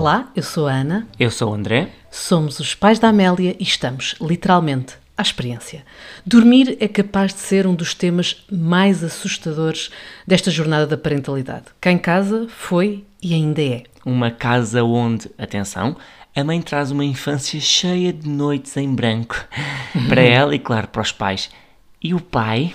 Olá, eu sou a Ana. Eu sou o André. Somos os pais da Amélia e estamos, literalmente, à experiência. Dormir é capaz de ser um dos temas mais assustadores desta jornada da parentalidade. Cá em casa foi e ainda é. Uma casa onde, atenção, a mãe traz uma infância cheia de noites em branco para ela e, claro, para os pais. E o pai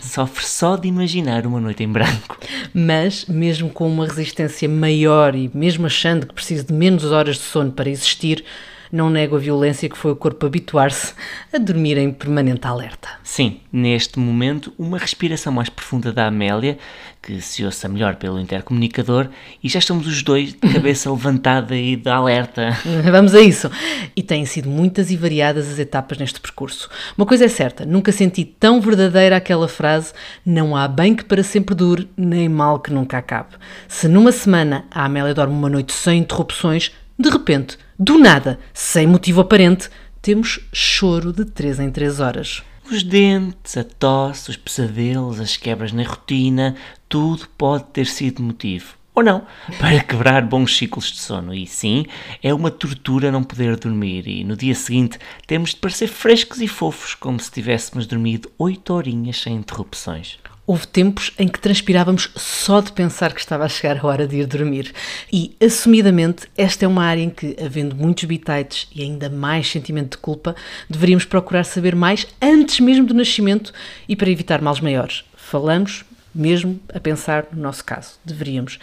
sofre só de imaginar uma noite em branco. Mas, mesmo com uma resistência maior e mesmo achando que precisa de menos horas de sono para existir, não nego a violência que foi o corpo habituar-se a dormir em permanente alerta. Sim, neste momento, uma respiração mais profunda da Amélia, que se ouça melhor pelo intercomunicador, e já estamos os dois de cabeça levantada e de alerta. Vamos a isso. E têm sido muitas e variadas as etapas neste percurso. Uma coisa é certa, nunca senti tão verdadeira aquela frase: não há bem que para sempre dure, nem mal que nunca acabe. Se numa semana a Amélia dorme uma noite sem interrupções, de repente, do nada, sem motivo aparente, temos choro de 3 em 3 horas. Os dentes, a tosse, os pesadelos, as quebras na rotina, tudo pode ter sido motivo. Ou não, para quebrar bons ciclos de sono. E sim, é uma tortura não poder dormir. E no dia seguinte temos de parecer frescos e fofos, como se tivéssemos dormido 8 horinhas sem interrupções. Houve tempos em que transpirávamos só de pensar que estava a chegar a hora de ir dormir. E, assumidamente, esta é uma área em que, havendo muitos bitites e ainda mais sentimento de culpa, deveríamos procurar saber mais antes mesmo do nascimento e para evitar males maiores. Falamos mesmo a pensar no nosso caso. Deveríamos.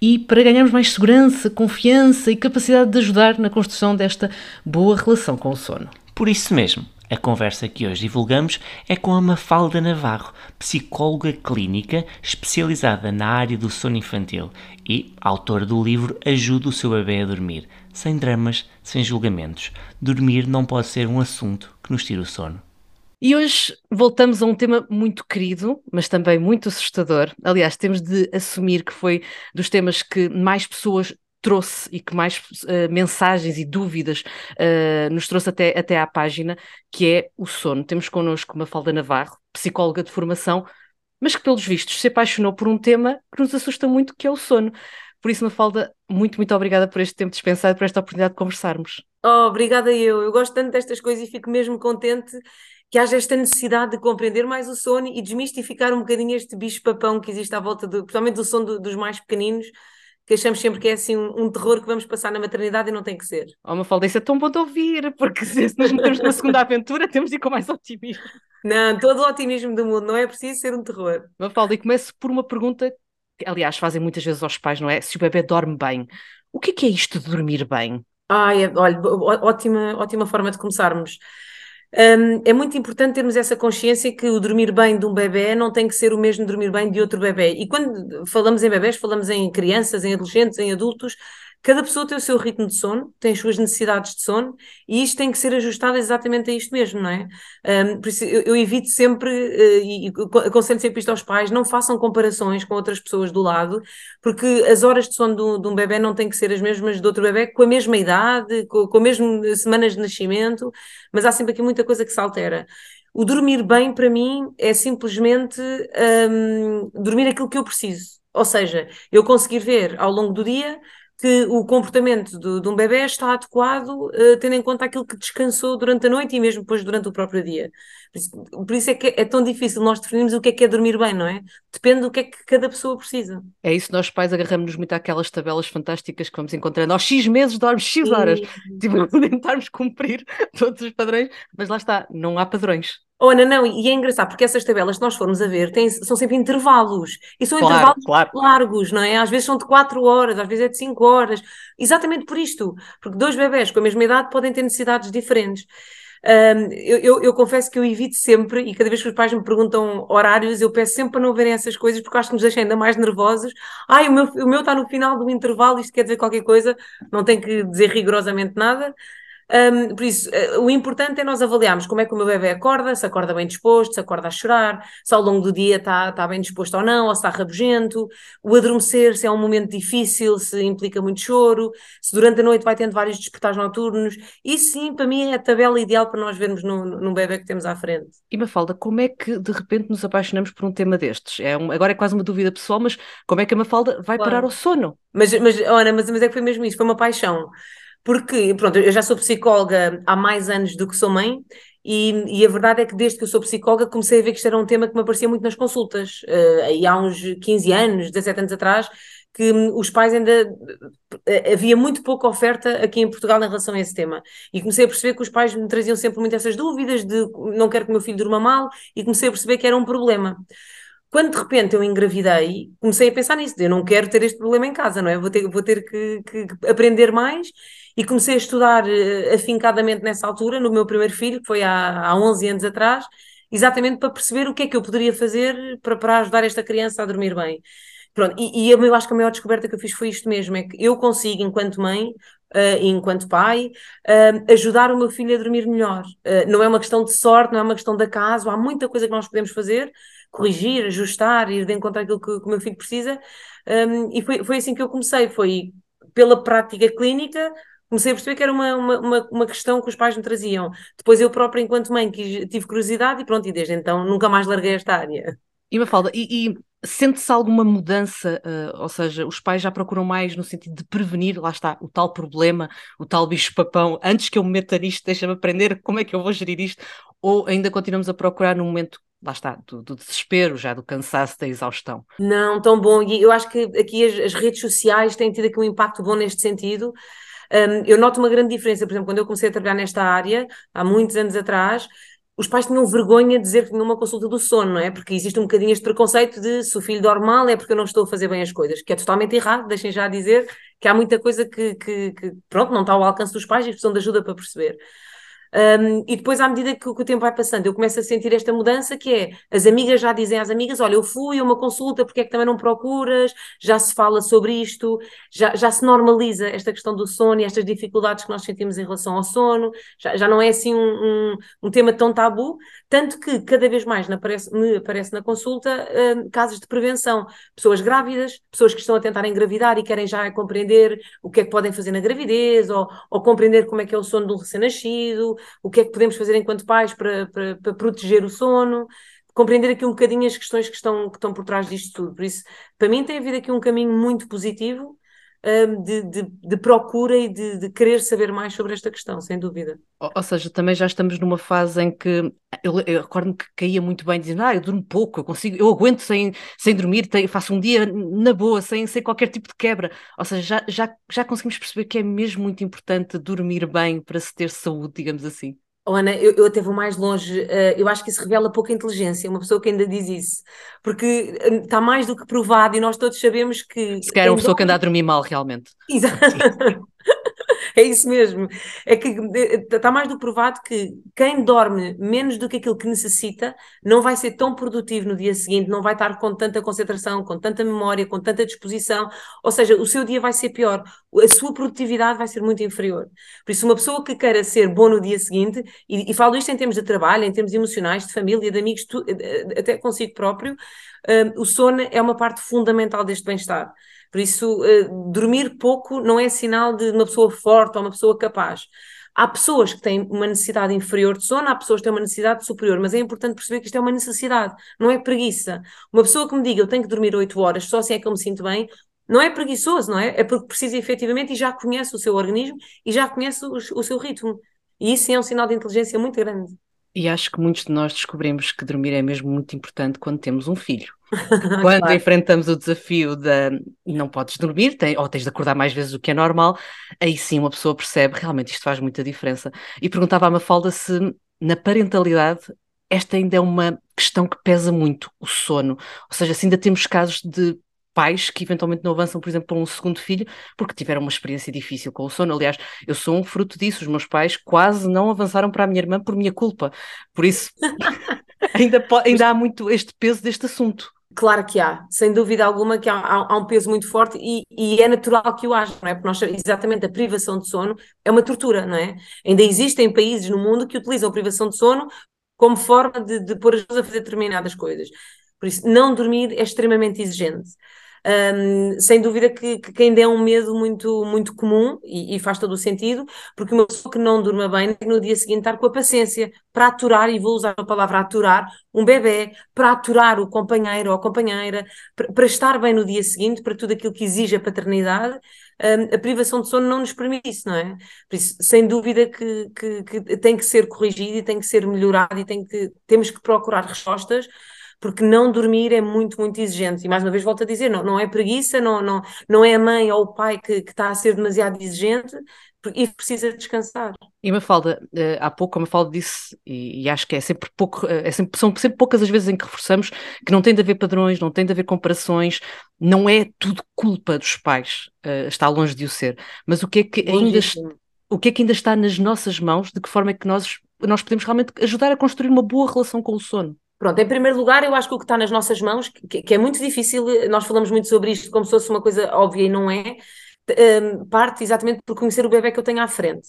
E para ganharmos mais segurança, confiança e capacidade de ajudar na construção desta boa relação com o sono. Por isso mesmo, a conversa que hoje divulgamos é com a Mafalda Navarro, psicóloga clínica especializada na área do sono infantil e autora do livro Ajuda o seu bebê a dormir, sem dramas, sem julgamentos. Dormir não pode ser um assunto que nos tire o sono. E hoje voltamos a um tema muito querido, mas também muito assustador. Aliás, temos de assumir que foi dos temas que mais pessoas trouxe e que mais uh, mensagens e dúvidas uh, nos trouxe até, até à página, que é o sono. Temos connosco uma Falda Navarro, psicóloga de formação, mas que, pelos vistos, se apaixonou por um tema que nos assusta muito, que é o sono. Por isso, Mafalda, muito, muito obrigada por este tempo dispensado por esta oportunidade de conversarmos. Oh, obrigada eu. Eu gosto tanto destas coisas e fico mesmo contente que haja esta necessidade de compreender mais o sono e desmistificar um bocadinho este bicho-papão que existe à volta, do, principalmente do sono do, dos mais pequeninos, que achamos sempre que é assim um, um, terror que vamos passar na maternidade e não tem que ser. Oh, Mafalda, isso é tão bom de ouvir, porque se nos metemos na segunda aventura, temos de ir com mais otimismo. Não, todo o otimismo do mundo, não é preciso ser um terror. Mafalda, e começo por uma pergunta que, aliás, fazem muitas vezes aos pais, não é? Se o bebê dorme bem. O que é, que é isto de dormir bem? Ai, olha, ótima, ótima forma de começarmos. Um, é muito importante termos essa consciência que o dormir bem de um bebê não tem que ser o mesmo dormir bem de outro bebê. E quando falamos em bebés, falamos em crianças, em adolescentes, em adultos, Cada pessoa tem o seu ritmo de sono, tem as suas necessidades de sono e isto tem que ser ajustado exatamente a isto mesmo, não é? Um, por isso eu, eu evito sempre uh, e, aconselho sempre isto aos pais: não façam comparações com outras pessoas do lado, porque as horas de sono de um, bebê não têm que ser as mesmas de outro bebê com a mesma idade, com, com as mesmas semanas de nascimento, mas há sempre aqui muita coisa que se altera. O dormir bem, para mim, é simplesmente um, dormir aquilo que eu preciso. Ou seja, eu conseguir ver ao longo do dia que o comportamento de, de um bebê está adequado, uh, tendo em conta aquilo que descansou durante a noite e mesmo depois durante o próprio dia. Por isso, por isso é que é tão difícil nós definirmos o que é que é dormir bem, não é? Depende do que é que cada pessoa precisa. É isso, nós pais agarramos-nos muito àquelas tabelas fantásticas que vamos encontrando. Aos X meses dormes X horas. Sim. Tipo, tentarmos cumprir todos os padrões, mas lá está, não há padrões. Oh, não, não, e é engraçado porque essas tabelas, se nós formos a ver, têm, são sempre intervalos. E são claro, intervalos claro. largos, não é? Às vezes são de 4 horas, às vezes é de 5 horas. Exatamente por isto. Porque dois bebés com a mesma idade podem ter necessidades diferentes. Um, eu, eu, eu, confesso que eu evito sempre, e cada vez que os pais me perguntam horários, eu peço sempre para não verem essas coisas, porque acho que nos deixam ainda mais nervosos. Ai, o meu, o meu está no final do intervalo, isto quer dizer qualquer coisa, não tem que dizer rigorosamente nada. Um, por isso, uh, o importante é nós avaliarmos como é que o meu bebê acorda, se acorda bem disposto, se acorda a chorar, se ao longo do dia está tá bem disposto ou não, ou se está rabugento, o adormecer, se é um momento difícil, se implica muito choro, se durante a noite vai tendo vários despertares noturnos. Isso sim, para mim, é a tabela ideal para nós vermos num, num bebê que temos à frente. E Mafalda, como é que de repente nos apaixonamos por um tema destes? É um, agora é quase uma dúvida pessoal, mas como é que a Mafalda vai claro. parar ao sono? Mas, mas, Ana, mas, mas é que foi mesmo isso, foi uma paixão. Porque, pronto, eu já sou psicóloga há mais anos do que sou mãe, e, e, a verdade é que desde que eu sou psicóloga comecei a ver que isto era um tema que me aparecia muito nas consultas. Uh, há uns 15 anos, 17 anos atrás, que os pais ainda. Uh, havia muito pouca oferta aqui em Portugal em relação a esse tema. E comecei a perceber que os pais me traziam sempre muito essas dúvidas de não quero que o meu filho durma mal, e comecei a perceber que era um problema. Quando de repente eu engravidei, comecei a pensar nisso, eu não quero ter este problema em casa, não é? Vou ter, vou ter que, que aprender mais e comecei a estudar uh, afincadamente nessa altura, no meu primeiro filho, que foi há, há 11 anos atrás, exatamente para perceber o que é que eu poderia fazer para, para ajudar esta criança a dormir bem. Pronto, e, e eu acho que a maior descoberta que eu fiz foi isto mesmo: é que eu consigo, enquanto mãe, uh, enquanto pai, uh, ajudar o meu filho a dormir melhor. Uh, não é uma questão de sorte, não é uma questão de acaso, há muita coisa que nós podemos fazer, corrigir, ajustar, ir de encontro àquilo que, que o meu filho precisa. Um, e foi, foi assim que eu comecei: foi pela prática clínica, comecei a perceber que era uma, uma, uma, questão que os pais me traziam. Depois eu própria, enquanto mãe, tive curiosidade e pronto, e desde então nunca mais larguei esta área. E Mafalda, e, e sente-se alguma mudança, uh, ou seja, os pais já procuram mais no sentido de prevenir, lá está, o tal problema, o tal bicho-papão, antes que eu me meta nisto, deixa-me aprender como é que eu vou gerir isto, ou ainda continuamos a procurar no momento lá está, do, do, desespero, já do cansaço, da exaustão. Não, tão bom. E eu acho que aqui as, as redes sociais têm tido aqui um impacto bom neste sentido. Um, eu noto uma grande diferença, por exemplo, quando eu comecei a trabalhar nesta área, há muitos anos atrás, os pais tinham vergonha de dizer que tinham uma consulta do sono, não é? Porque existe um bocadinho este preconceito de se o filho dorme mal é porque eu não estou a fazer bem as coisas, que é totalmente errado, deixem já dizer que há muita coisa que, que, que pronto, não está ao alcance dos pais e precisam de ajuda para perceber. Um, e depois, à medida que, que, o tempo vai passando, eu começo a sentir esta mudança que é, as amigas já dizem às amigas, olha, eu fui a uma consulta, porque é que também não procuras? Já se fala sobre isto, já, já se normaliza esta questão do sono e estas dificuldades que nós sentimos em relação ao sono, já, já não é assim um, um, um tema tão tabu, tanto que cada vez mais me aparece, me aparece na consulta um, casos de prevenção, pessoas grávidas, pessoas que estão a tentar engravidar e querem já compreender o que é que podem fazer na gravidez, ou, ou compreender como é que é o sono do recém-nascido, o que é que podemos fazer enquanto pais para, para, para proteger o sono, compreender aqui um bocadinho as questões que estão, que estão por trás disto tudo. Por isso, para mim, tem havido aqui um caminho muito positivo um, de, de, de, procura e de, de, querer saber mais sobre esta questão, sem dúvida. Ou, ou seja, também já estamos numa fase em que eu, eu recordo-me que caía muito bem dizendo, ah, eu durmo pouco, eu consigo, eu aguento sem, sem dormir, tenho, faço um dia na boa, sem, sem qualquer tipo de quebra. Ou seja, já, já, já conseguimos perceber que é mesmo muito importante dormir bem para se ter saúde, digamos assim. Oh, Ana, eu, eu até vou mais longe, uh, eu acho que isso revela pouca inteligência, uma pessoa que ainda diz isso, porque está hum, mais do que provado e nós todos sabemos que. Se quer uma pessoa que anda a dormir mal, realmente. Exato. É isso mesmo. É que está mais do provado que quem dorme menos do que aquilo que necessita não vai ser tão produtivo no dia seguinte, não vai estar com tanta concentração, com tanta memória, com tanta disposição. Ou seja, o seu dia vai ser pior, a sua produtividade vai ser muito inferior. Por isso, uma pessoa que queira ser bom no dia seguinte, e, e falo isto em termos de trabalho, em termos emocionais, de família, de amigos, tu, até consigo próprio, o sono é uma parte fundamental deste bem-estar. Por isso, uh, dormir pouco não é sinal de uma pessoa forte ou uma pessoa capaz. Há pessoas que têm uma necessidade inferior de sono, há pessoas que têm uma necessidade superior, mas é importante perceber que isto é uma necessidade, não é preguiça. Uma pessoa que me diga eu tenho que dormir 8 horas, só assim é que eu me sinto bem, não é preguiçoso, não é? É porque precisa efetivamente e já conhece o seu organismo e já conhece o, o seu ritmo. E isso é um sinal de inteligência muito grande. E acho que muitos de nós descobrimos que dormir é mesmo muito importante quando temos um filho. Quando claro. enfrentamos o desafio de não podes dormir, tem, ou tens de acordar mais vezes do que é normal, aí sim uma pessoa percebe realmente isto faz muita diferença. E perguntava à Mafalda se na parentalidade esta ainda é uma questão que pesa muito, o sono. Ou seja, se ainda temos casos de pais que eventualmente não avançam, por exemplo, para um segundo filho, porque tiveram uma experiência difícil com o sono. Aliás, eu sou um fruto disso. Os meus pais quase não avançaram para a minha irmã por minha culpa. Por isso, ainda, ainda há muito este peso deste assunto. Claro que há, sem dúvida alguma que há, há, há um peso muito forte e, e, é natural que o haja, não é? Porque nós, exatamente a privação de sono é uma tortura, não é? Ainda existem países no mundo que utilizam a privação de sono como forma de, de pôr as pessoas a fazer determinadas coisas. Por isso, não dormir é extremamente exigente. Um, sem dúvida que, que, ainda um medo muito, muito comum e, e, faz todo o sentido, porque uma pessoa que não durma bem no dia seguinte estar com a paciência para aturar, e vou usar a palavra aturar, um bebê, para aturar o companheiro ou a companheira, para, para estar bem no dia seguinte, para tudo aquilo que exige a paternidade, um, a privação de sono não nos permite isso, não é? Por isso, sem dúvida que, que, que tem que ser corrigido e tem que ser melhorado e tem que, temos que procurar respostas porque não dormir é muito, muito exigente. E mais uma vez volto a dizer, não, não é preguiça, não, não, não é a mãe ou o pai que, que está a ser demasiado exigente e precisa descansar. E Mafalda, uh, há pouco a Mafalda disse, e, acho que é sempre pouco, eh, é sempre, são sempre poucas as vezes em que reforçamos que não tem de haver padrões, não tem de haver comparações, não é tudo culpa dos pais, uh, está longe de o ser. Mas o que é que ainda o que é que ainda está nas nossas mãos, de que forma é que nós, nós podemos realmente ajudar a construir uma boa relação com o sono? Pronto, em primeiro lugar, eu acho que o que está nas nossas mãos, que, que, é muito difícil, nós falamos muito sobre isto como se fosse uma coisa óbvia e não é, um, parte exatamente por conhecer o bebê que eu tenho à frente.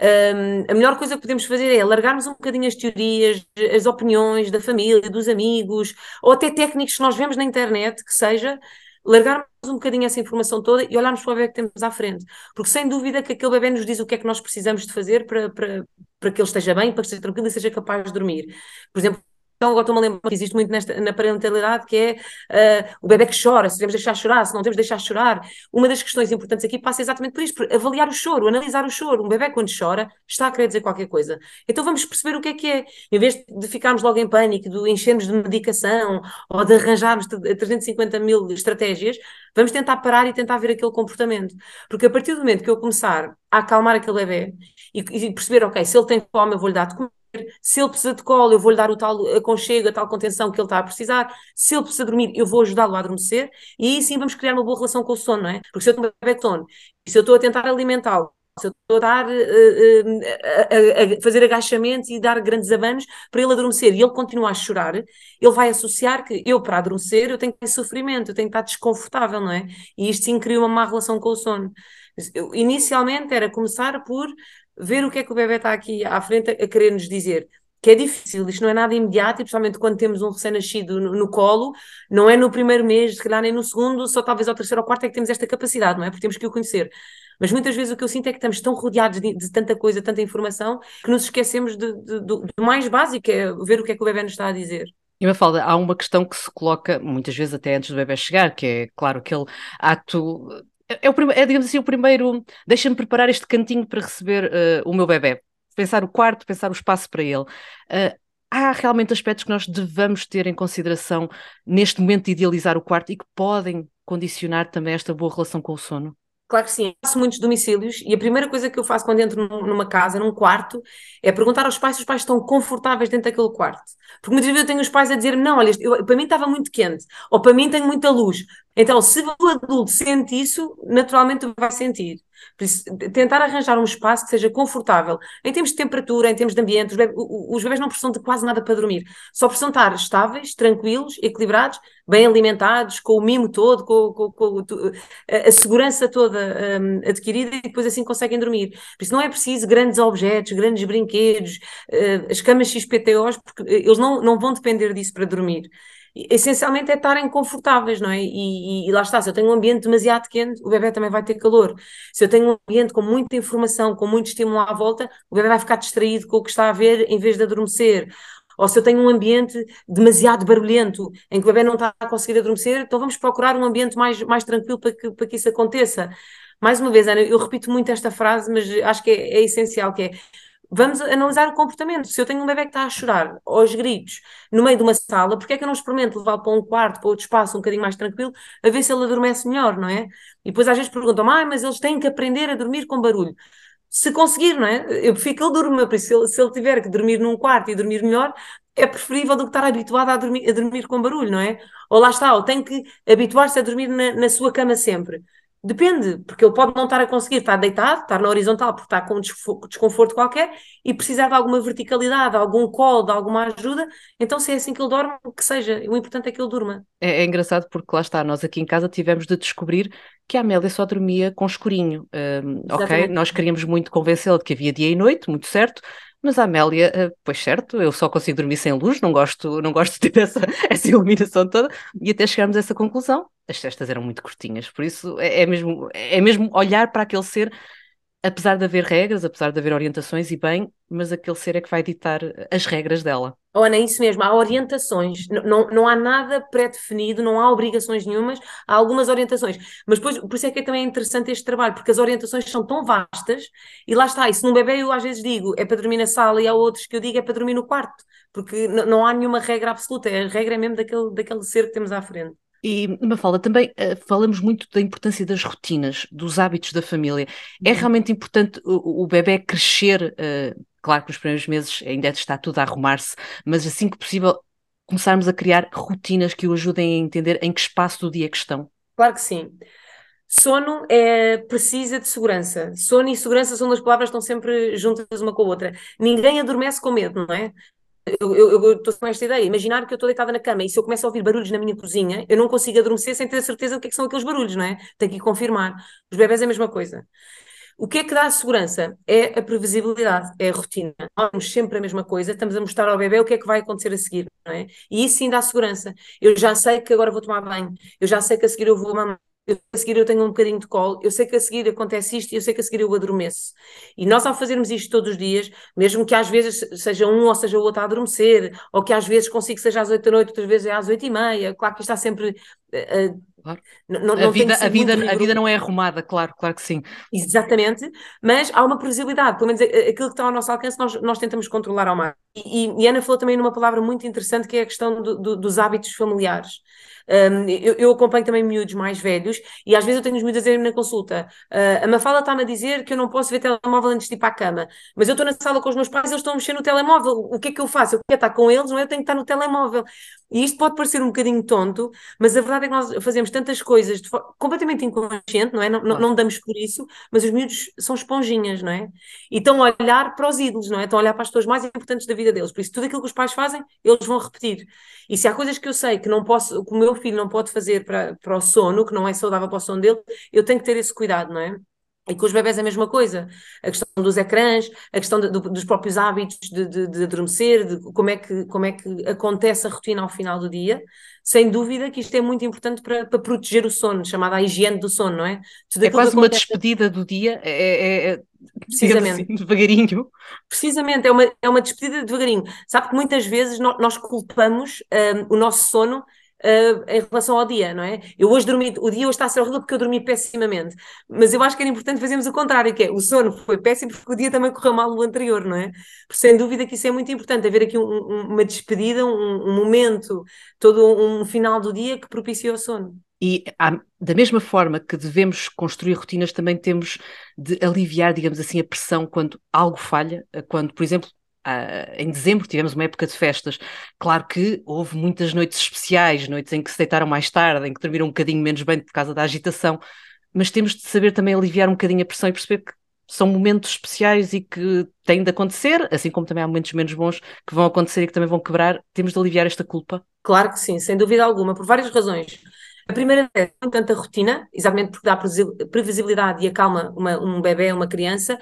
Um, a melhor coisa que podemos fazer é largarmos um bocadinho as teorias, as opiniões da família, dos amigos, ou até técnicos que nós vemos na internet, que seja, largarmos um bocadinho essa informação toda e olharmos para o bebê que temos à frente. Porque sem dúvida que aquele bebê nos diz o que é que nós precisamos de fazer para, para, para que ele esteja bem, para que esteja tranquilo e seja capaz de dormir. Por exemplo, então, agora estou-me a lembrar que existe muito nesta, na parentalidade, que é uh, o bebê que chora, se devemos deixar chorar, se não devemos deixar chorar. Uma das questões importantes aqui passa exatamente por isto, por avaliar o choro, analisar o choro. Um bebê, quando chora, está a querer dizer qualquer coisa. Então, vamos perceber o que é que é. Em vez de ficarmos logo em pânico, de enchermos de medicação ou de arranjarmos 350 mil estratégias, vamos tentar parar e tentar ver aquele comportamento. Porque a partir do momento que eu começar a acalmar aquele bebê e, e perceber, ok, se ele tem fome, eu vou-lhe dar de comer se ele precisa de colo, eu vou-lhe dar o tal aconchego, a tal contenção que ele está a precisar. Se ele precisa dormir, eu vou ajudá-lo a adormecer. E aí sim vamos criar uma boa relação com o sono, não é? Porque se eu tenho um bebê sono e se eu estou a tentar alimentá-lo, se eu estou a, dar, uh, uh, a, a, fazer agachamentos e dar grandes abanos para ele adormecer e ele continua a chorar, ele vai associar que eu, para adormecer, eu tenho que ter sofrimento, eu tenho que estar desconfortável, não é? E isto sim cria uma má relação com o sono. Eu, inicialmente era começar por ver o que é que o bebê está aqui à frente a, querer nos dizer. Que é difícil, isto não é nada imediato, e principalmente quando temos um recém-nascido no, no, colo, não é no primeiro mês, se calhar nem no segundo, só talvez ao terceiro ou quarto é que temos esta capacidade, não é? Porque temos que o conhecer. Mas muitas vezes o que eu sinto é que estamos tão rodeados de, de tanta coisa, tanta informação, que nos esquecemos do mais básico, que é ver o que é que o bebê nos está a dizer. E Mafalda, há uma questão que se coloca muitas vezes até antes do bebê chegar, que é, claro, aquele ato é, o, é, digamos assim, o primeiro. Deixa-me preparar este cantinho para receber uh, o meu bebê. Pensar o quarto, pensar o espaço para ele. Uh, há realmente aspectos que nós devamos ter em consideração neste momento de idealizar o quarto e que podem condicionar também esta boa relação com o sono? Claro que sim, eu faço muitos domicílios e a primeira coisa que eu faço quando entro numa casa, num quarto, é perguntar aos pais se os pais estão confortáveis dentro daquele quarto. Porque muitas vezes eu tenho os pais a dizer não, olha, eu, para mim estava muito quente, ou para mim tem muita luz. Então, se o adulto sente isso, naturalmente vai sentir. Tentar arranjar um espaço que seja confortável, em termos de temperatura, em termos de ambiente, os bebês, os não precisam de quase nada para dormir, só precisam estar estáveis, tranquilos, equilibrados, bem alimentados, com o mimo todo, com, com, com a, segurança toda um, adquirida e depois assim conseguem dormir. Por isso não é preciso grandes objetos, grandes brinquedos, uh, as camas XPTOs, porque eles não, não vão depender disso para dormir essencialmente é estarem confortáveis, não é? E, e, e, lá está, se eu tenho um ambiente demasiado quente, o bebê também vai ter calor. Se eu tenho um ambiente com muita informação, com muito estímulo à volta, o bebê vai ficar distraído com o que está a ver em vez de adormecer. Ou se eu tenho um ambiente demasiado barulhento, em que o bebê não está a conseguir adormecer, então vamos procurar um ambiente mais, mais tranquilo para que, para que isso aconteça. Mais uma vez, Ana, eu repito muito esta frase, mas acho que é, é essencial, que é vamos analisar o comportamento. Se eu tenho um bebê que está a chorar aos gritos no meio de uma sala, porque é que eu não experimento levá-lo para um quarto, para outro espaço um bocadinho mais tranquilo, a ver se ele adormece melhor, não é? E depois às vezes perguntam, ah, mas eles têm que aprender a dormir com barulho. Se conseguir, não é? Eu prefiro que ele durma, por isso se ele, se ele tiver que dormir num quarto e dormir melhor, é preferível do que estar habituado a dormir, a dormir com barulho, não é? Ou lá está, ou tem que habituar-se a dormir na, na sua cama sempre Depende, porque ele pode não estar a conseguir estar deitado, estar na horizontal porque está com um desconforto qualquer e precisar de alguma verticalidade, de algum colo, de alguma ajuda. Então, se é assim que ele dorme, que seja. O importante é que ele durma. É, é engraçado porque lá está, nós aqui em casa tivemos de descobrir que a Amélia só dormia com escurinho. Um, ok, nós queríamos muito convencê-la de que havia dia e noite, muito certo, mas a Amélia, eh, pois certo, eu só consigo dormir sem luz, não gosto, não gosto de ter essa, essa iluminação toda, e até chegarmos a essa conclusão. As cestas eram muito curtinhas, por isso é, é, mesmo, é mesmo olhar para aquele ser apesar de haver regras, apesar de haver orientações e bem, mas aquele ser é que vai ditar as regras dela. Ana, é isso mesmo, há orientações, não, não há nada pré-definido, não há obrigações nenhumas, há algumas orientações, mas depois, por isso é que é também interessante este trabalho, porque as orientações são tão vastas, e lá está, e se num bebê eu às vezes digo é para dormir na sala, e há outros que eu digo é para dormir no quarto, porque não há nenhuma regra absoluta, a regra é mesmo daquele, daquele ser que temos à frente. E, Mafalda, também uh, falamos muito da importância das rotinas, dos hábitos da família. É uhum. realmente importante o, o bebê crescer, uh, claro que nos primeiros meses ainda está tudo a arrumar-se, mas assim que possível começarmos a criar rotinas que o ajudem a entender em que espaço do dia que estão. Claro que sim. Sono é, precisa de segurança. Sono e segurança são duas palavras que estão sempre juntas uma com a outra. Ninguém adormece com medo, não é? eu estou com esta ideia, imaginar que eu estou deitada na cama e se eu começo a ouvir barulhos na minha cozinha, eu não consigo adormecer sem ter a certeza do que, é que são aqueles barulhos, não é? Tenho que confirmar. Os bebés é a mesma coisa. O que é que dá a segurança? É a previsibilidade, é a rotina. Nós vamos sempre a mesma coisa, estamos a mostrar ao bebê o que é que vai acontecer a seguir, não é? E isso sim dá segurança. Eu já sei que agora vou tomar banho, eu já sei que a seguir eu vou mamar, eu, a seguir eu tenho um bocadinho de colo, eu sei que a seguir acontece isto e eu sei que a seguir eu adormeço. E nós, ao fazermos isto todos os dias, mesmo que às vezes seja um ou seja o outro a adormecer, ou que às vezes consigo seja às oito da noite, outras vezes é às oito e meia, claro que está sempre. Uh, Claro. Não, não a, vida, a, vida, a vida não é arrumada, claro, claro que sim. Exatamente, mas há uma previsibilidade, pelo menos aquilo que está ao nosso alcance, nós, nós tentamos controlar ao máximo. E, e, Ana falou também numa palavra muito interessante que é a questão do, do, dos hábitos familiares. Um, eu, eu, acompanho também miúdos mais velhos e às vezes eu tenho os miúdos a dizer na consulta: uh, a Mafala está-me a dizer que eu não posso ver telemóvel antes de ir para a cama, mas eu estou na sala com os meus pais e eles estão a mexer no telemóvel. O que é que eu faço? Eu quero estar com eles, não é? Eu tenho que estar no telemóvel. E isto pode parecer um bocadinho tonto, mas a verdade é que nós fazemos tantas coisas completamente inconsciente, não é? Não, não, não, damos por isso, mas os miúdos são esponjinhas, não é? E estão a olhar para os ídolos, não é? Estão a olhar para as pessoas mais importantes da vida deles. Por isso, tudo aquilo que os pais fazem, eles vão repetir. E se há coisas que eu sei que não posso, que o meu filho não pode fazer para, para o sono, que não é saudável para o sono dele, eu tenho que ter esse cuidado, não é? E com os bebés é a mesma coisa. A questão dos ecrãs, a questão de, de, dos próprios hábitos de, de, adormecer, de como é, que, como é que acontece a rotina ao final do dia. Sem dúvida que isto é muito importante para, para proteger o sono, chamada a higiene do sono, não é? Tudo é quase uma despedida do dia, é, é, é precisamente assim, devagarinho. Precisamente, é uma, é uma despedida devagarinho. Sabe que muitas vezes nós, nós culpamos um, o nosso sono uh, em relação ao dia, não é? Eu hoje dormi, o dia hoje está a ser horrível porque eu dormi pessimamente, mas eu acho que era importante fazermos o contrário, que é o sono foi péssimo porque o dia também correu mal no anterior, não é? Por sem dúvida que isso é muito importante, haver aqui um, um, uma despedida, um, um, momento, todo um final do dia que propicia o sono. E há, da mesma forma que devemos construir rotinas, também temos de aliviar, digamos assim, a pressão quando algo falha, quando, por exemplo, Uh, em dezembro tivemos uma época de festas. Claro que houve muitas noites especiais, noites em que se deitaram mais tarde, em que dormiram um bocadinho menos bem por causa da agitação, mas temos de saber também aliviar um bocadinho a pressão e perceber que são momentos especiais e que têm de acontecer, assim como também há momentos menos bons que vão acontecer e que também vão quebrar. Temos de aliviar esta culpa. Claro que sim, sem dúvida alguma, por várias razões. A primeira é tanta rotina, exatamente porque dá previsibilidade e acalma uma, um bebê, uma criança,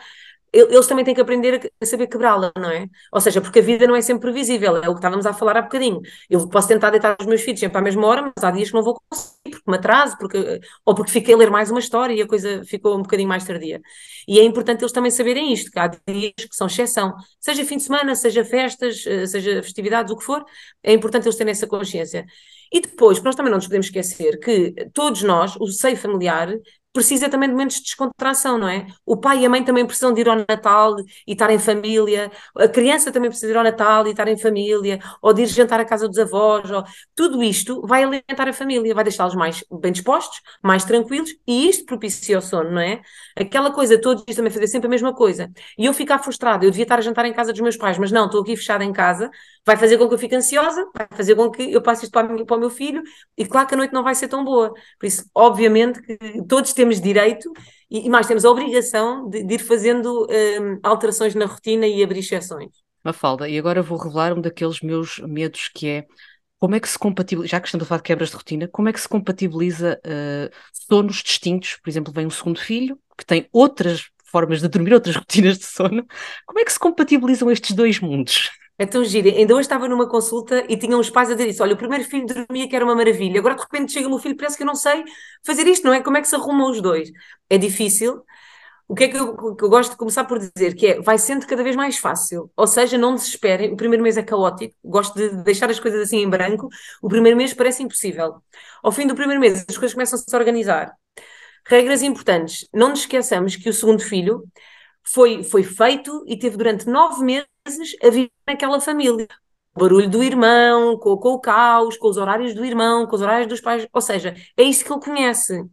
eles também têm que aprender a saber quebrá-la, não é? Ou seja, porque a vida não é sempre previsível, é o que estávamos a falar há bocadinho. Eu posso tentar deitar os meus filhos sempre à mesma hora, mas há dias que não vou conseguir, porque me atraso, porque, ou porque fiquei a ler mais uma história e a coisa ficou um bocadinho mais tardia. E é importante eles também saberem isto, que há dias que são exceção, seja fim de semana, seja festas, eh, seja festividades, o que for, é importante eles terem essa consciência. E depois, nós também não nos podemos esquecer que todos nós, o seio familiar, precisa também de momentos de descontração, não é? O pai e a mãe também precisam de ir ao Natal e estar em família, a criança também precisa de ir ao Natal e estar em família, ou de ir jantar à casa dos avós, ou... tudo isto vai alimentar a família, vai deixá-los mais bem dispostos, mais tranquilos, e isto propicia o sono, não é? Aquela coisa, todos também fazer sempre a mesma coisa, e eu ficar frustrada, eu devia estar a jantar em casa dos meus pais, mas não, estou aqui fechada em casa, vai fazer com que eu fique ansiosa, vai fazer com que eu passe isto para, mim, para o meu filho, e claro que a noite não vai ser tão boa. Por isso, obviamente, que todos temos direito e, e mais temos a obrigação de, de ir fazendo um, alterações na rotina e abrir exceções. Mafalda, e agora vou revelar um daqueles meus medos que é como é que se compatibiliza, já que estamos a falar de quebras de rotina, como é que se compatibiliza uh, sonos distintos? Por exemplo, vem um segundo filho que tem outras formas de dormir, outras rotinas de sono. Como é que se compatibilizam estes dois mundos? É tão giro. Ainda hoje estava numa consulta e tinham os pais a dizer isso. Olha, o primeiro filho dormia que era uma maravilha. Agora de repente chega o meu filho, parece que eu não sei fazer isto, não é? Como é que se arrumam os dois? É difícil. O que é que eu, que eu gosto de começar por dizer? Que é, vai sendo cada vez mais fácil. Ou seja, não desesperem. O primeiro mês é caótico. Gosto de deixar as coisas assim em branco. O primeiro mês parece impossível. Ao fim do primeiro mês, as coisas começam a se organizar. Regras importantes. Não nos esqueçamos que o segundo filho foi, foi feito e teve durante nove meses a viver naquela família. O barulho do irmão, com, com, o caos, com os horários do irmão, com os horários dos pais, ou seja, é isso que ele conhece.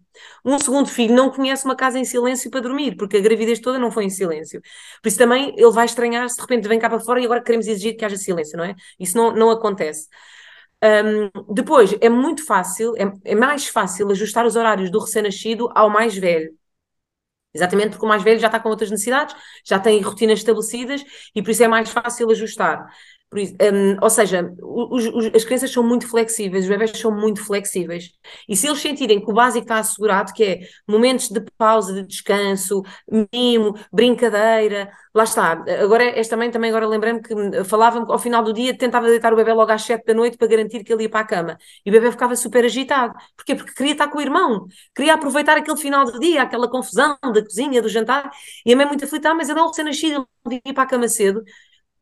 Um segundo filho não conhece uma casa em silêncio para dormir, porque a gravidez toda não foi em silêncio. Por isso também ele vai estranhar se de repente vem cá para fora e agora queremos exigir que haja silêncio, não é? Isso não, não acontece. Um, depois, é muito fácil, é, é mais fácil ajustar os horários do recém-nascido ao mais velho. Exatamente porque o mais velho já está com outras necessidades, já tem rotinas estabelecidas e por isso é mais fácil ajustar. Um, ou seja, os, os, as crianças são muito flexíveis, os bebés são muito flexíveis. E se eles sentirem que o básico está assegurado, que é momentos de pausa, de descanso, mimo, brincadeira, lá está. Agora, esta mãe também agora lembrei-me que falava ao final do dia, tentava deitar o bebê logo às sete da noite para garantir que ele ia para a cama. E o bebê ficava super agitado. Porquê? Porque queria estar com o irmão, queria aproveitar aquele final do dia, aquela confusão da cozinha, do jantar. E a mãe muito aflita, ah, mas é um recém-nascido, ele ia para a cama cedo.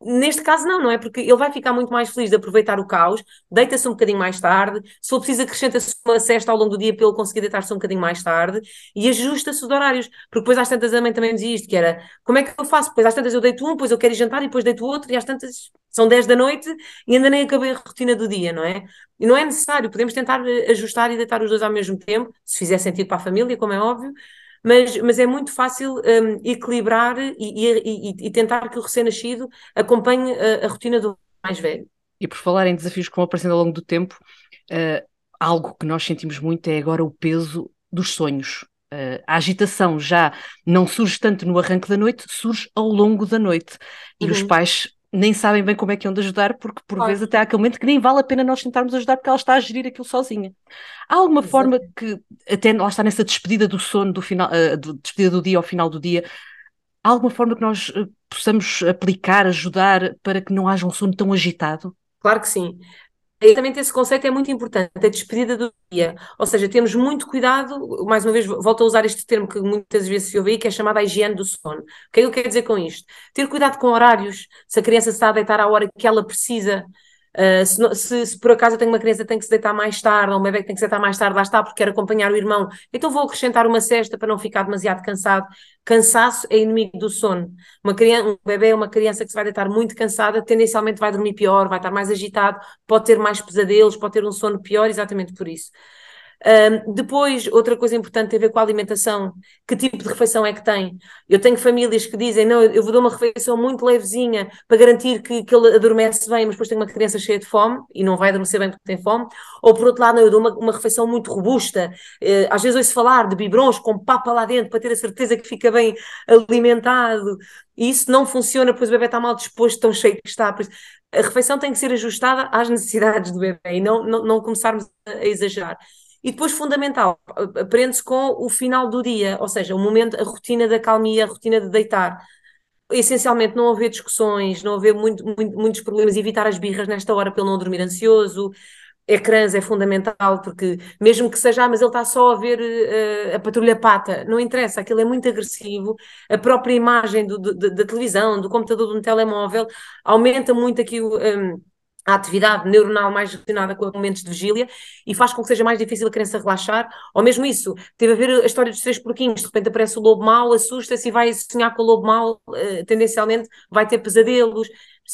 Neste caso, não, não é? Porque ele vai ficar muito mais feliz de aproveitar o caos, deita-se um bocadinho mais tarde, se for preciso, acrescenta-se uma cesta ao longo do dia para ele conseguir deitar-se um bocadinho mais tarde e ajusta-se os horários. Porque depois, às tantas, a mãe também dizia isto: que era como é que eu faço? Depois, às tantas, eu deito um, depois eu quero ir jantar e depois deito outro, e às tantas, são 10 da noite e ainda nem acabei a rotina do dia, não é? E não é necessário, podemos tentar eh, ajustar e deitar os dois ao mesmo tempo, se fizer sentido para a família, como é óbvio, mas, mas é muito fácil um, equilibrar e, e, e, tentar que o recém-nascido acompanhe a, a, rotina do mais velho. E por falar em desafios que vão aparecendo ao longo do tempo, uh, algo que nós sentimos muito é agora o peso dos sonhos. Uh, a agitação já não surge tanto no arranque da noite, surge ao longo da noite. E uhum. os pais nem sabem bem como é que hão de ajudar, porque por claro. vezes até há aquele momento que nem vale a pena nós tentarmos ajudar porque ela está a gerir aquilo sozinha. Há alguma Exato. forma que, até lá está nessa despedida do sono, do final, uh, do, despedida do dia ao final do dia, há alguma forma que nós uh, possamos aplicar, ajudar para que não haja um sono tão agitado? Claro que sim. Exatamente esse conceito é muito importante, a despedida do dia. Ou seja, temos muito cuidado, mais uma vez volto a usar este termo que muitas vezes se ouve que é chamado a higiene do sono. O que é que eu quero dizer com isto? Ter cuidado com horários, se a criança está a deitar à hora que ela precisa, Uh, se, se, se, por acaso eu tenho uma criança que tem que se deitar mais tarde, ou um bebê que tem que se deitar mais tarde, lá está, porque quer acompanhar o irmão, então vou acrescentar uma cesta para não ficar demasiado cansado. Cansaço é inimigo do sono. Uma criança, um bebê é uma criança que se vai deitar muito cansada, tendencialmente vai dormir pior, vai estar mais agitado, pode ter mais pesadelos, pode ter um sono pior, exatamente por isso. Um, depois, outra coisa importante tem a ver com a alimentação. Que tipo de refeição é que tem? Eu tenho famílias que dizem, não, eu vou dar uma refeição muito levezinha para garantir que, que ele adormece bem, mas depois tem uma criança cheia de fome e não vai adormecer bem porque tem fome. Ou por outro lado, não, eu dou uma, uma refeição muito robusta. Uh, às vezes ouço falar de biberons com papa lá dentro para ter a certeza que fica bem alimentado. E isso não funciona, pois o bebê está mal disposto, tão cheio que está. a refeição tem que ser ajustada às necessidades do bebê e não, não, não começarmos a exagerar. E depois, fundamental, aprende-se com o final do dia, ou seja, o momento, a rotina da calmia, a rotina de deitar. Essencialmente, não haver discussões, não haver muito, muito, muitos problemas, evitar as birras nesta hora para ele não dormir ansioso. Ecrãs é fundamental, porque mesmo que seja, ah, mas ele está só a ver uh, a patrulha pata, não interessa, aquilo é muito agressivo. A própria imagem do, do, da televisão, do computador, um telemóvel, aumenta muito aqui o. Um, a atividade neuronal mais relacionada com momentos de vigília e faz com que seja mais difícil a criança relaxar, ou mesmo isso, teve a ver a história dos três porquinhos, de repente aparece o lobo mau, assusta-se e vai sonhar com o lobo mau, uh, tendencialmente vai ter pesadelos,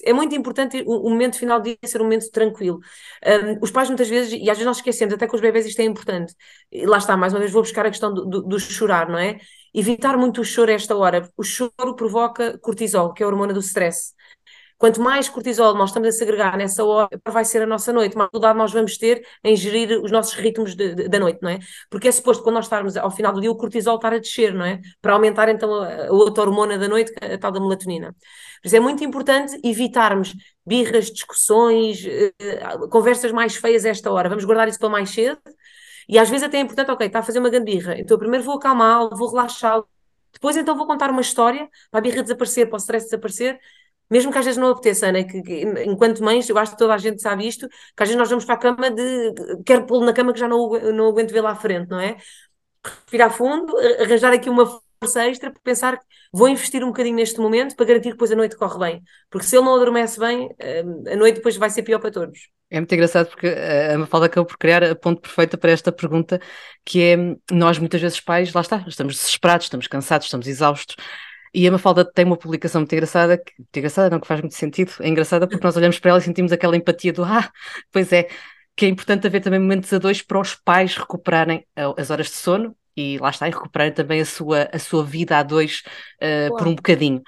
é muito importante o, momento final de ser um momento tranquilo. Um, os pais muitas vezes, e às vezes nós esquecemos, até com os bebés isto é importante, e lá está, mais uma vez vou buscar a questão do, do, do chorar, não é? Evitar muito o choro a esta hora, o choro provoca cortisol, que é a hormona do stress Quanto mais cortisol nós estamos a segregar nessa hora, vai ser a nossa noite, mais dificuldade nós vamos ter em gerir os nossos ritmos de, de, da noite, não é? Porque é suposto quando nós estarmos ao final do dia o cortisol estar a descer, não é? Para aumentar então a, a outra hormona da noite, a tal da melatonina. Por isso é muito importante evitarmos birras, discussões, uh, conversas mais feias a esta hora. Vamos guardar isso para mais cedo. E às vezes até é importante, ok, está a fazer uma grande birra, então primeiro vou acalmá-lo, vou relaxá-lo, depois então vou contar uma história para a birra desaparecer, para o stress desaparecer, mesmo que às vezes não apeteça, né? que, que, enquanto mães, eu acho que toda a gente sabe isto, que às vezes nós vamos para a cama de quero pô-lo na cama que já não, não aguento ver lá à frente, não é? Respirar fundo, arranjar aqui uma força extra para pensar que vou investir um bocadinho neste momento para garantir que depois a noite corre bem. Porque se ele não adormece bem, hum, a noite depois vai ser pior para todos. É muito engraçado porque a Mafalda acabou por criar a ponte perfeita para esta pergunta, que é nós muitas vezes pais, lá está, estamos desesperados, estamos cansados, estamos exaustos, e a Mafalda tem uma publicação muito engraçada, que, muito engraçada, não que faz muito sentido, é engraçada porque nós olhamos para ela e sentimos aquela empatia do ah, pois é, que é importante haver também momentos a dois para os pais recuperarem as horas de sono e lá está, e recuperarem também a sua, a sua vida a dois uh, por um bocadinho.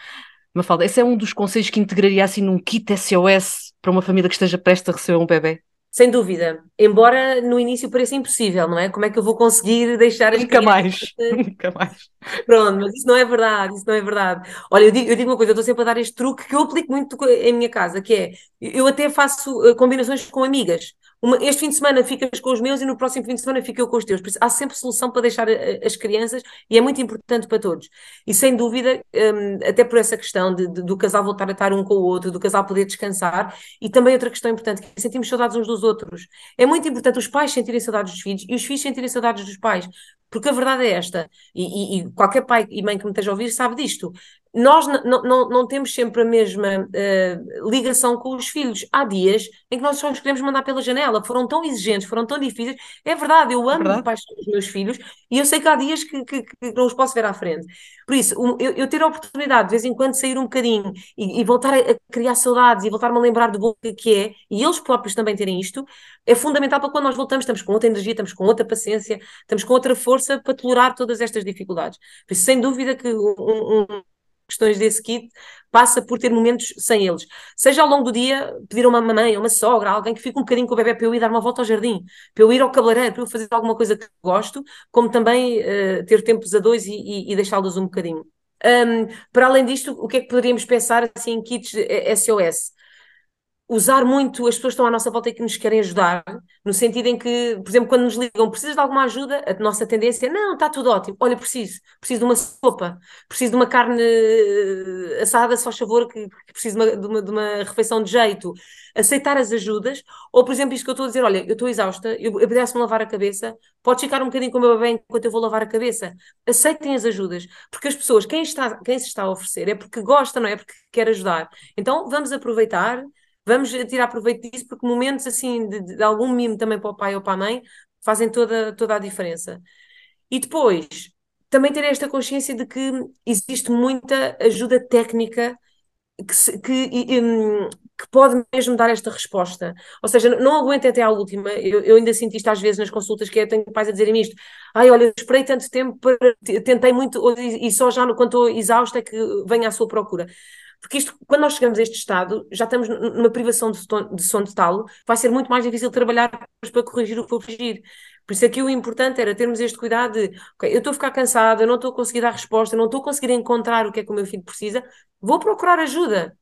Mafalda, esse é um dos conselhos que integraria assim num kit SOS para uma família que esteja prestes a receber um bebê? Sem dúvida. Embora no início pareça impossível, não é? Como é que eu vou conseguir deixar as Nunca mais. Nunca mais. Pronto, mas isso não é verdade, isso não é verdade. Olha, eu digo, eu digo uma coisa, eu estou sempre a dar este truque que eu aplico muito em minha casa, que é, eu até faço uh, combinações com amigas. Uma, este fim de semana ficas com os meus e no próximo fim de semana fico eu com os teus. Por isso, há sempre solução para deixar eh, as crianças e é muito importante para todos. E sem dúvida, um, até por essa questão de, de, do casal voltar a estar um com o outro, do casal poder descansar, e também outra questão importante, que sentimos saudades uns dos outros. É muito importante os pais sentirem saudades dos filhos e os filhos sentirem saudades dos pais. Porque a verdade é esta, e, e, e, qualquer pai e mãe que me esteja a ouvir sabe disto. Nós não, não temos sempre a mesma uh, ligação com os filhos. Há dias em que nós só os queremos mandar pela janela, foram tão exigentes, foram tão difíceis. É verdade, eu amo é verdade. os meus filhos e eu sei que há dias que, que, que, não os posso ver à frente. Por isso, eu, eu, ter a oportunidade de vez em quando sair um bocadinho e, e voltar a, a, criar saudades e voltar-me a lembrar do bom que é, e eles próprios também terem isto, é fundamental para quando nós voltamos, estamos com outra energia, estamos com outra paciência, estamos com outra força força para tolerar todas estas dificuldades. Por isso, sem dúvida que um, um questões desse kit passa por ter momentos sem eles. Seja ao longo do dia, pedir a uma mãe, a uma sogra, alguém que fique um bocadinho com o bebê para eu ir dar uma volta ao jardim, para eu ir ao cabeleireiro, para eu fazer alguma coisa que gosto, como também uh, ter tempos a dois e, e, e deixá-los um bocadinho. Um, para além disto, o que é que poderíamos pensar assim, em kits SOS? Usar muito as pessoas que estão à nossa volta e que nos querem ajudar, no sentido em que, por exemplo, quando nos ligam, precisas de alguma ajuda, a nossa tendência é, não, está tudo ótimo, olha, preciso, preciso de uma sopa, preciso de uma carne eh, assada, se faz favor, que, que preciso de uma, de, uma, refeição de jeito, aceitar as ajudas, ou, por exemplo, isto que eu estou a dizer, olha, eu estou exausta, eu, eu pudesse-me lavar a cabeça, pode ficar um bocadinho com o meu bebê enquanto eu vou lavar a cabeça, aceitem as ajudas, porque as pessoas, quem, está, quem se está a oferecer, é porque gosta, não é? Porque quer ajudar, então vamos aproveitar, vamos tirar proveito disso, porque momentos assim de, de, algum mimo também para o pai ou para a mãe fazem toda, toda a diferença. E depois, também ter esta consciência de que existe muita ajuda técnica que, que, um, que, pode mesmo dar esta resposta. Ou seja, não aguento até à última. Eu, eu, ainda sinto isto às vezes nas consultas, que eu tenho pais a dizerem isto. Ai, olha, esperei tanto tempo, para, tentei muito, e só já quando estou exausta é que venho à sua procura. Porque isto, quando nós chegamos a este estado, já estamos numa privação de, de som total, vai ser muito mais difícil trabalhar para corrigir o que for corrigir. Por isso aqui o importante era termos este cuidado de, eu estou a ficar cansada, eu não estou a conseguir dar resposta, não estou a conseguir encontrar o que é que o meu filho precisa, vou procurar ajuda.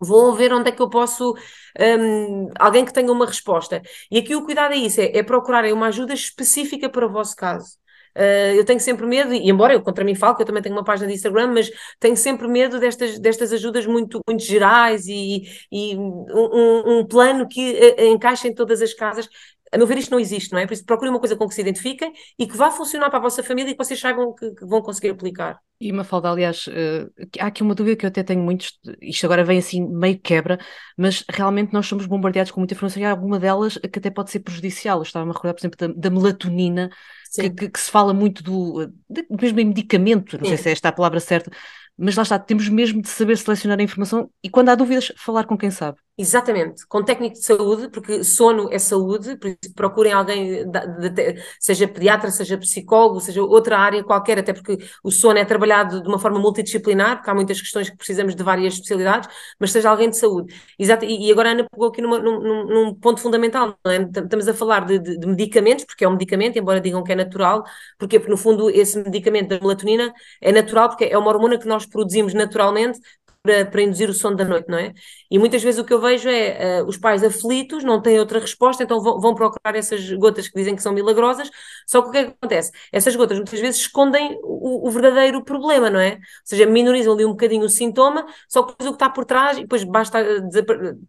Vou ver onde é que eu posso, um, alguém que tenha uma resposta. E aqui o cuidado é isso, é, é procurarem uma ajuda específica para o vosso caso. Uh, eu tenho sempre medo, e embora eu contra mim falo, que eu também tenho uma página de Instagram, mas tenho sempre medo destas, destas ajudas muito, muito gerais e, e um, um, plano que uh, encaixe em todas as casas. A meu ver, isto não existe, não é? Por isso, procurem uma coisa com que se identifiquem e que vá funcionar para a vossa família e que vocês saibam que, que vão conseguir aplicar. E uma falda, aliás, uh, há aqui uma dúvida que eu até tenho muitos, isto agora vem assim meio quebra, mas realmente nós somos bombardeados com muita informação e há alguma delas que até pode ser prejudicial. Eu estava-me a recordar, por exemplo, da, da melatonina, que, que, que, se fala muito do, de, mesmo em medicamento, não Sim. sei se é esta a palavra certa, mas lá está, temos mesmo de saber selecionar a informação e quando há dúvidas, falar com quem sabe. Exatamente, com técnico de saúde, porque sono é saúde, procurem alguém, de, de, seja pediatra, seja psicólogo, seja outra área qualquer, até porque o sono é trabalhado de uma forma multidisciplinar, porque há muitas questões que precisamos de várias especialidades, mas seja alguém de saúde. Exato, e, e agora a Ana pegou aqui numa, num, num, ponto fundamental, é? estamos a falar de, de, medicamentos, porque é um medicamento, embora digam que é natural, porque no fundo esse medicamento da melatonina é natural, porque é uma hormona que nós produzimos naturalmente para, para, induzir o sono da noite, não é? E muitas vezes o que eu vejo é uh, os pais aflitos, não têm outra resposta, então vão, vão, procurar essas gotas que dizem que são milagrosas, só que o que é que acontece? Essas gotas muitas vezes escondem o, o verdadeiro problema, não é? Ou seja, minorizam ali um bocadinho o sintoma, só que o que está por trás, e depois basta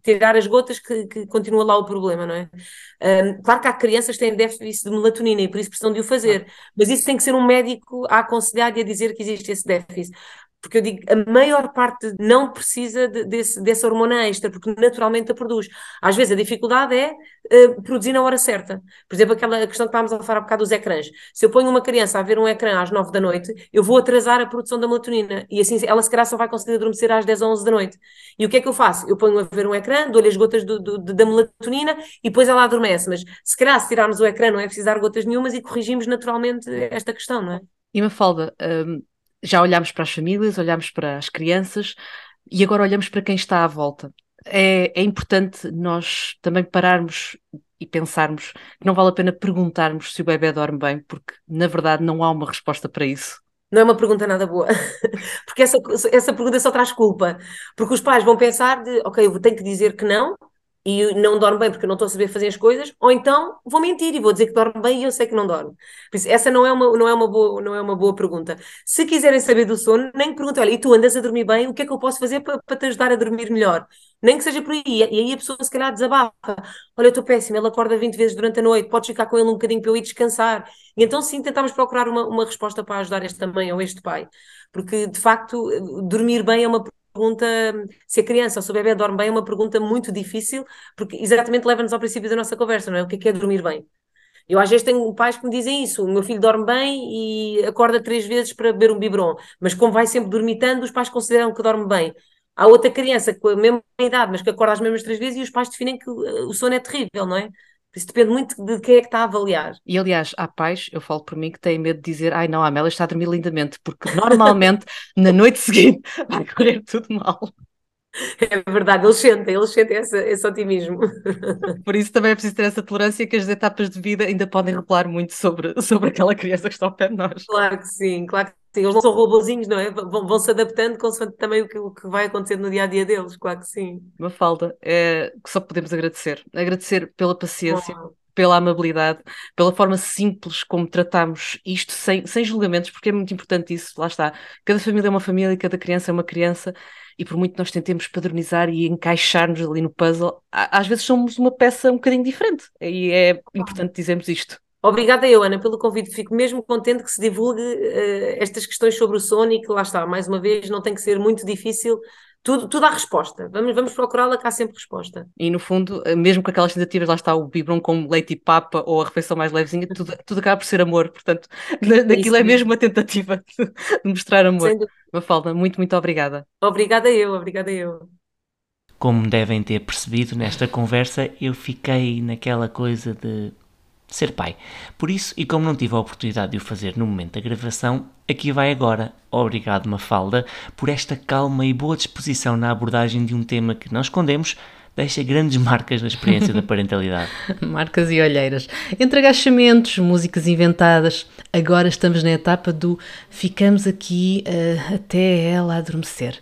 tirar as gotas que, que continua lá o problema, não é? Um, claro que há crianças que têm déficit de melatonina e por isso precisam de o fazer, mas isso tem que ser um médico a aconselhar e a dizer que existe esse déficit porque eu digo, a maior parte não precisa de, desse, dessa hormona extra, porque naturalmente a produz. Às vezes a dificuldade é uh, produzir na hora certa. Por exemplo, aquela questão que estávamos a falar há bocado dos ecrãs. Se eu ponho uma criança a ver um ecrã às 9 da noite, eu vou atrasar a produção da melatonina, e assim ela se calhar só vai conseguir adormecer às 10 ou 11 da noite. E o que é que eu faço? Eu ponho a ver um ecrã, dou-lhe as gotas do, do, da melatonina, e depois ela adormece. Mas se calhar se tirarmos o ecrã não é precisar gotas nenhumas e corrigimos naturalmente esta questão, não é? E Mafalda, um já olhámos para as famílias, olhámos para as crianças e agora olhamos para quem está à volta. É, é importante nós também pararmos e pensarmos que não vale a pena perguntarmos se o bebê dorme bem, porque na verdade não há uma resposta para isso. Não é uma pergunta nada boa, porque essa, essa pergunta só traz culpa, porque os pais vão pensar de, ok, eu tenho que dizer que não, e não dorme bem porque eu não estou a saber fazer as coisas, ou então vou mentir e vou dizer que dorme bem e eu sei que não dorme. Por isso, essa não é uma, não é uma, boa, não é uma boa pergunta. Se quiserem saber do sono, nem perguntem, olha, e tu andas a dormir bem, o que é que eu posso fazer para, para te ajudar a dormir melhor? Nem que seja por aí. E aí a pessoa se calhar desabafa. Olha, eu estou péssima, ele acorda 20 vezes durante a noite, podes ficar com ele um bocadinho para eu ir descansar. E então sim, tentamos procurar uma, uma resposta para ajudar este mãe ou este pai. Porque, de facto, dormir bem é uma pergunta, se a criança ou se o bebê dorme bem, é uma pergunta muito difícil, porque exatamente leva-nos ao princípio da nossa conversa, não é? O que é, que é dormir bem? Eu às vezes tenho pais que me dizem isso, o meu filho dorme bem e acorda três vezes para beber um biberon, mas como vai sempre dormitando, os pais consideram que dorme bem. Há outra criança com a mesma idade, mas que acorda as mesmas três vezes e os pais definem que o sono é terrível, não é? Isso depende muito de quem é que está a avaliar. E aliás, há pais, eu falo por mim, que têm medo de dizer ai não, a Amélia está a dormir lindamente, porque normalmente na noite seguinte vai correr tudo mal. É verdade, eles sentem, eles sentem esse, esse otimismo. Por isso também é preciso ter essa tolerância que as etapas de vida ainda podem revelar muito sobre, sobre aquela criança que está ao pé de nós. Claro que sim, claro que sim. Eles não são robozinhos, não é? Vão, vão se adaptando consoante também o que, o que vai acontecer no dia a dia deles, claro que sim. Uma falta, é que só podemos agradecer. Agradecer pela paciência. Pela amabilidade, pela forma simples como tratamos isto, sem, sem julgamentos, porque é muito importante isso, lá está. Cada família é uma família e cada criança é uma criança, e por muito nós tentemos padronizar e encaixar-nos ali no puzzle, às vezes somos uma peça um bocadinho diferente, e é importante dizermos isto. Obrigada eu, Ana, pelo convite. Fico mesmo contente que se divulgue uh, estas questões sobre o sono e que lá está, mais uma vez, não tem que ser muito difícil tudo, tudo há resposta. Vamos, vamos procurá-la que há sempre resposta. E no fundo, eh, mesmo com aquelas tentativas, lá está o biberon com leite e papa ou a refeição mais levezinha, tudo, tudo acaba por ser amor. Portanto, daquilo é mesmo uma tentativa de, mostrar amor. Mafalda, muito, muito obrigada. Obrigada eu, obrigada eu. Como devem ter percebido nesta conversa, eu fiquei naquela coisa de ser pai. Por isso, e como não tive a oportunidade de o fazer no momento da gravação, aqui vai agora. Obrigado, Mafalda, por esta calma e boa disposição na abordagem de um tema que não escondemos, deixa grandes marcas na experiência da parentalidade. Marcas e olheiras. Entre agachamentos, músicas inventadas, agora estamos na etapa do ficamos aqui uh, até ela adormecer.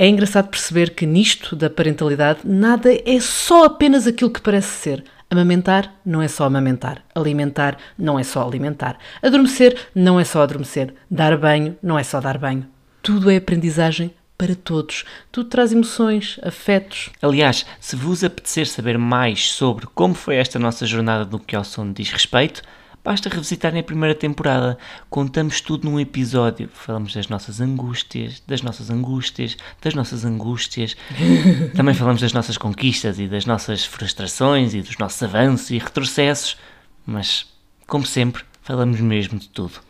É engraçado perceber que nisto da parentalidade nada é só apenas aquilo que parece ser. Amamentar não é só amamentar. Alimentar não é só alimentar. Adormecer não é só adormecer. Dar banho não é só dar banho. Tudo é aprendizagem para todos. Tudo traz emoções, afetos. Aliás, se vos apetecer saber mais sobre como foi esta nossa jornada no que ao sono diz respeito, Basta revisitarem a primeira temporada. Contamos tudo num episódio. Falamos das nossas angústias, das nossas angústias, das nossas angústias. Também falamos das nossas conquistas e das nossas frustrações e dos nossos avanços e retrocessos. Mas, como sempre, falamos mesmo de tudo.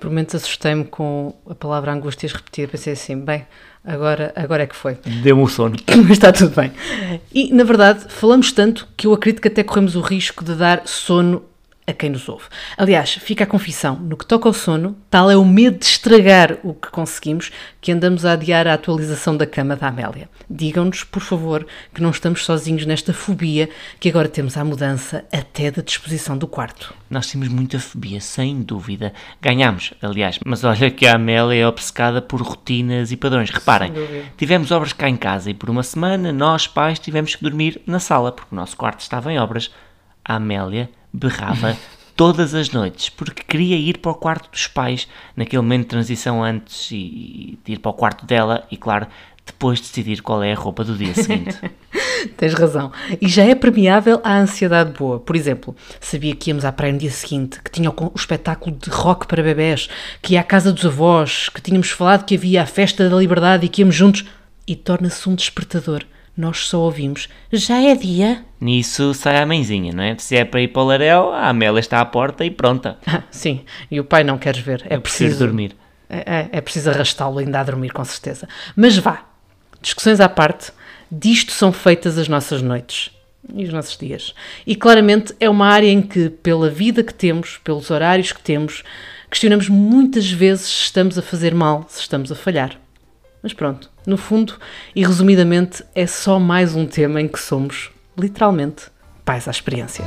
Por momentos assustei-me com a palavra angústias repetida. Pensei assim, bem, agora, agora é que foi. Deu-me o sono. Mas está tudo bem. E, na verdade, falamos tanto que eu acredito que até corremos o risco de dar sono a quem nos ouve. Aliás, fica a confissão: no que toca ao sono, tal é o medo de estragar o que conseguimos que andamos a adiar a atualização da cama da Amélia. Digam-nos, por favor, que não estamos sozinhos nesta fobia que agora temos à mudança até da disposição do quarto. Nós temos muita fobia, sem dúvida. Ganhamos, aliás, mas olha que a Amélia é obcecada por rotinas e padrões. Reparem, tivemos obras cá em casa e por uma semana nós, pais, tivemos que dormir na sala porque o nosso quarto estava em obras. A Amélia berrava todas as noites porque queria ir para o quarto dos pais naquele momento de transição antes e, de ir para o quarto dela e, claro, depois decidir qual é a roupa do dia seguinte. Tens razão. E já é permeável à ansiedade boa. Por exemplo, sabia que íamos à praia no dia seguinte, que tinha o espetáculo de rock para bebés, que ia à casa dos avós, que tínhamos falado que havia a festa da liberdade e que íamos juntos. E torna-se um despertador nós só ouvimos já é dia. Nisso sai a mãezinha, não é? Se é para ir para o Laréu, a Amélia está à porta e pronta. sim, e o pai não queres ver. É Eu preciso dormir. É, é, é preciso arrastá-lo ainda a dormir, com certeza. Mas vá, discussões à parte, disto são feitas as nossas noites e os nossos dias. E claramente é uma área em que, pela vida que temos, pelos horários que temos, questionamos muitas vezes se estamos a fazer mal, se estamos a falhar. Mas pronto, no fundo e resumidamente, é só mais um tema em que somos, literalmente, pais à experiência.